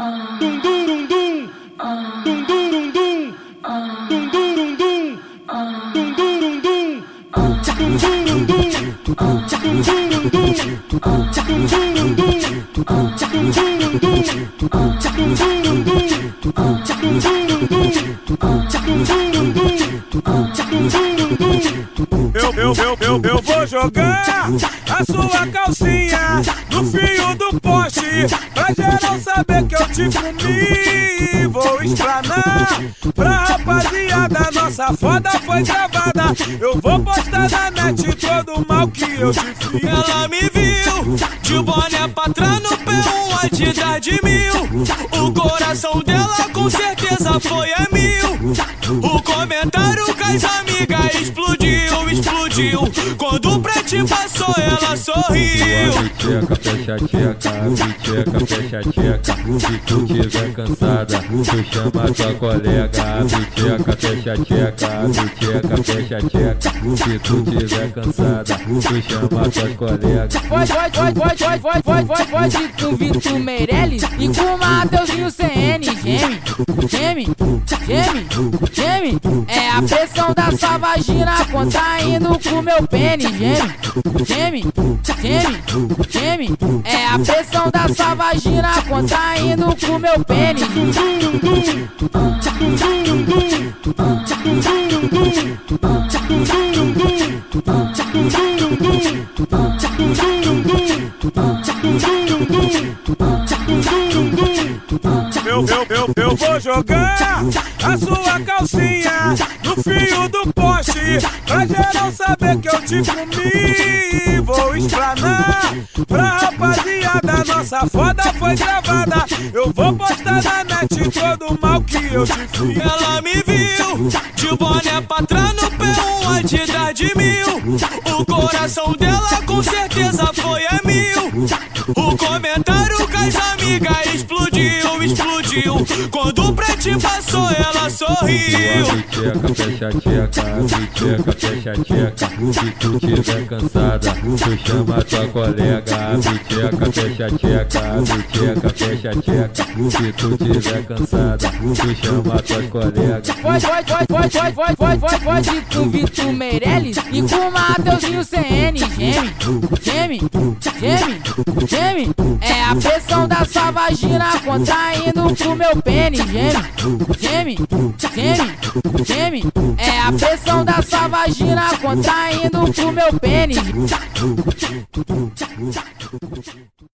Dum dum dum dum. Dum dum dum dum. Dum dum dum dum. Dum dum dum dum. Dum dum dum dum. Eu, eu, eu, eu vou jogar a sua calcinha no fio do pó poste Pra geral saber que eu te comi. Vou explanar pra rapaziada Nossa foda foi gravada Eu vou postar na net todo o mal que eu te fiz Ela me viu de boné pra no pé Um Adidas de mil. O coração dela com certeza foi a mil. O comentário com as amigas explodiu, explodiu Quando o pretinho passou ela sorriu Tcheca, fecha tcheca, tcheca, fecha tcheca. Se tu tiver cansada, tu chama tua colega. Tcheca, fecha tcheca, tcheca, fecha tcheca. Se tu tiver cansada, tu chama tua colega. Pode, pode, pode, pode, pode, pode, pode, pode, pode com Vitor Meirelles e com o Mateuzinho CN. Geme, geme, geme, geme. É a pressão da sua vagina contraindo com meu pênis. Geme, geme, geme, geme. É a pressão da sua vagina contraindo com meu pênis. Eu, eu, eu, vou jogar a sua calcinha no fio do poste Pra geral saber que eu te comi. Vou explanar pra rapaziada. Nossa foda foi gravada Eu vou postar na net todo o mal que eu te fiz. Ela me viu de boné pra trás no pé Um Adidas de mil. O coração dela com certeza foi a mil. O comentário com explodiu, explodiu Quando o pretinho passou ela sorriu fecha tcheca, fecha tcheca. Se tu tiver cansada, tu chama tua colega. Tcheca, fecha tcheca, tcheca, fecha tcheca. Se tu tiver cansada, tu chama tua colega. Pode, pode, pode, pode, pode, pode, pode, pode, pode com Vitor Meirelles e com o Mateuzinho CN. Geme, geme, geme, geme. É a pressão da sua vagina contraindo com meu pênis. Geme, geme, geme, geme. É a pressão da sua vagina contraindo com meu pênis.